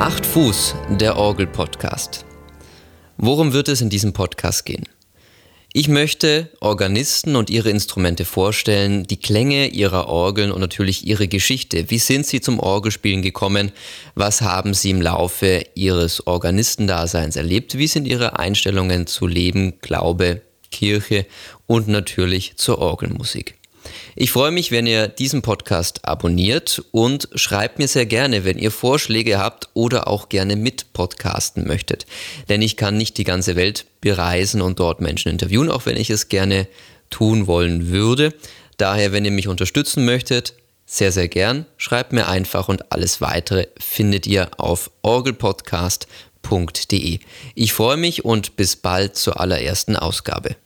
Diffus, der Orgel-Podcast. Worum wird es in diesem Podcast gehen? Ich möchte Organisten und ihre Instrumente vorstellen, die Klänge ihrer Orgeln und natürlich ihre Geschichte. Wie sind sie zum Orgelspielen gekommen? Was haben sie im Laufe ihres Organistendaseins erlebt? Wie sind ihre Einstellungen zu Leben, Glaube, Kirche und natürlich zur Orgelmusik? Ich freue mich, wenn ihr diesen Podcast abonniert und schreibt mir sehr gerne, wenn ihr Vorschläge habt oder auch gerne mit podcasten möchtet. Denn ich kann nicht die ganze Welt bereisen und dort Menschen interviewen, auch wenn ich es gerne tun wollen würde. Daher, wenn ihr mich unterstützen möchtet, sehr, sehr gern. Schreibt mir einfach und alles weitere findet ihr auf orgelpodcast.de. Ich freue mich und bis bald zur allerersten Ausgabe.